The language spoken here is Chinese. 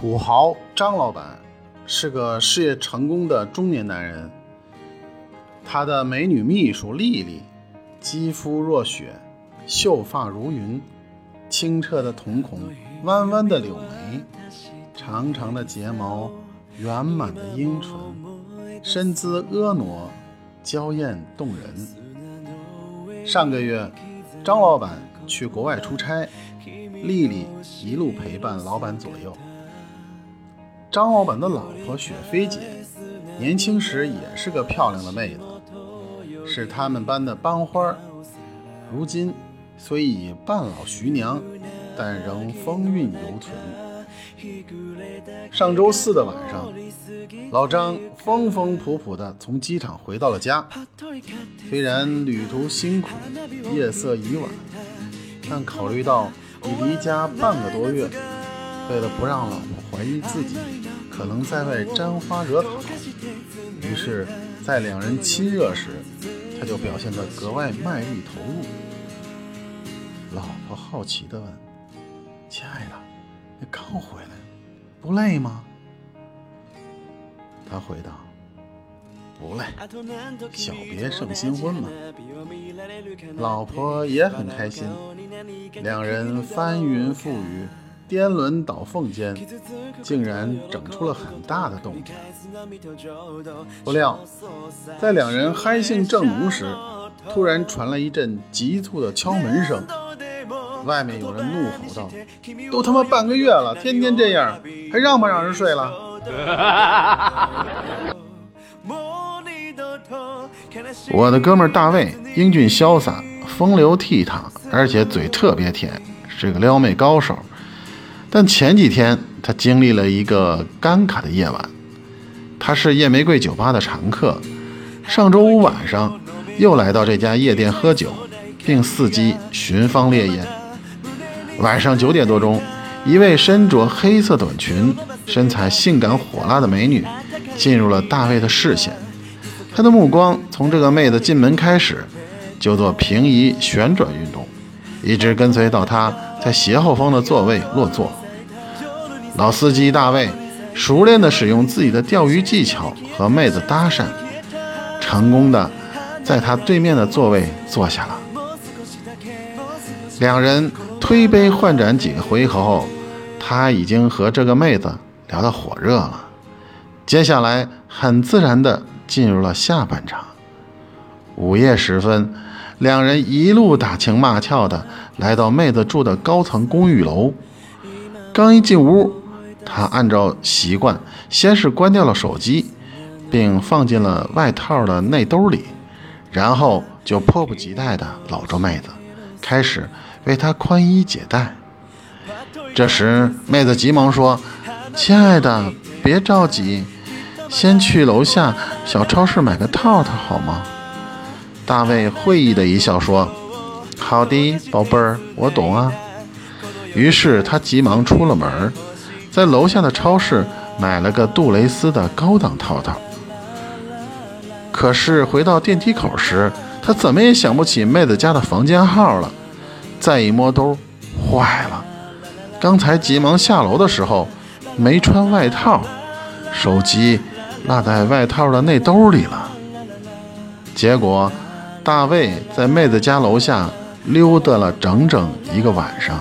土豪张老板是个事业成功的中年男人，他的美女秘书丽丽，肌肤若雪，秀发如云，清澈的瞳孔，弯弯的柳眉，长长的睫毛，圆满的樱唇，身姿婀娜，娇艳动人。上个月，张老板去国外出差，丽丽一路陪伴老板左右。张老板的老婆雪飞姐，年轻时也是个漂亮的妹子，是他们班的班花。如今虽已半老徐娘，但仍风韵犹存。上周四的晚上，老张风风仆仆地从机场回到了家。虽然旅途辛苦，夜色已晚，但考虑到已离家半个多月。为了不让老婆怀疑自己可能在外沾花惹草，于是，在两人亲热时，他就表现得格外卖力投入。老婆好奇地问：“亲爱的，你刚回来，不累吗？”他回答：“不累，小别胜新婚嘛。”老婆也很开心，两人翻云覆雨。颠轮倒凤间，竟然整出了很大的动静。不料，在两人嗨兴正浓时，突然传来一阵急促的敲门声。外面有人怒吼道：“都他妈半个月了，天天这样，还让不让人睡了？” 我的哥们大卫英俊潇洒，风流倜傥，而且嘴特别甜，是个撩妹高手。但前几天他经历了一个尴尬的夜晚。他是夜玫瑰酒吧的常客，上周五晚上又来到这家夜店喝酒，并伺机寻芳猎艳。晚上九点多钟，一位身着黑色短裙、身材性感火辣的美女进入了大卫的视线。他的目光从这个妹子进门开始，就做平移旋转运动，一直跟随到她在斜后方的座位落座。老司机大卫熟练地使用自己的钓鱼技巧和妹子搭讪，成功的在他对面的座位坐下了。两人推杯换盏几个回合后，他已经和这个妹子聊得火热了。接下来很自然地进入了下半场。午夜时分，两人一路打情骂俏的来到妹子住的高层公寓楼，刚一进屋。他按照习惯，先是关掉了手机，并放进了外套的内兜里，然后就迫不及待地搂着妹子，开始为她宽衣解带。这时，妹子急忙说：“亲爱的，别着急，先去楼下小超市买个套套好吗？”大卫会意的一笑说：“好的，宝贝儿，我懂啊。”于是他急忙出了门。在楼下的超市买了个杜蕾斯的高档套套，可是回到电梯口时，他怎么也想不起妹子家的房间号了。再一摸兜，坏了！刚才急忙下楼的时候没穿外套，手机落在外套的内兜里了。结果，大卫在妹子家楼下溜达了整整一个晚上。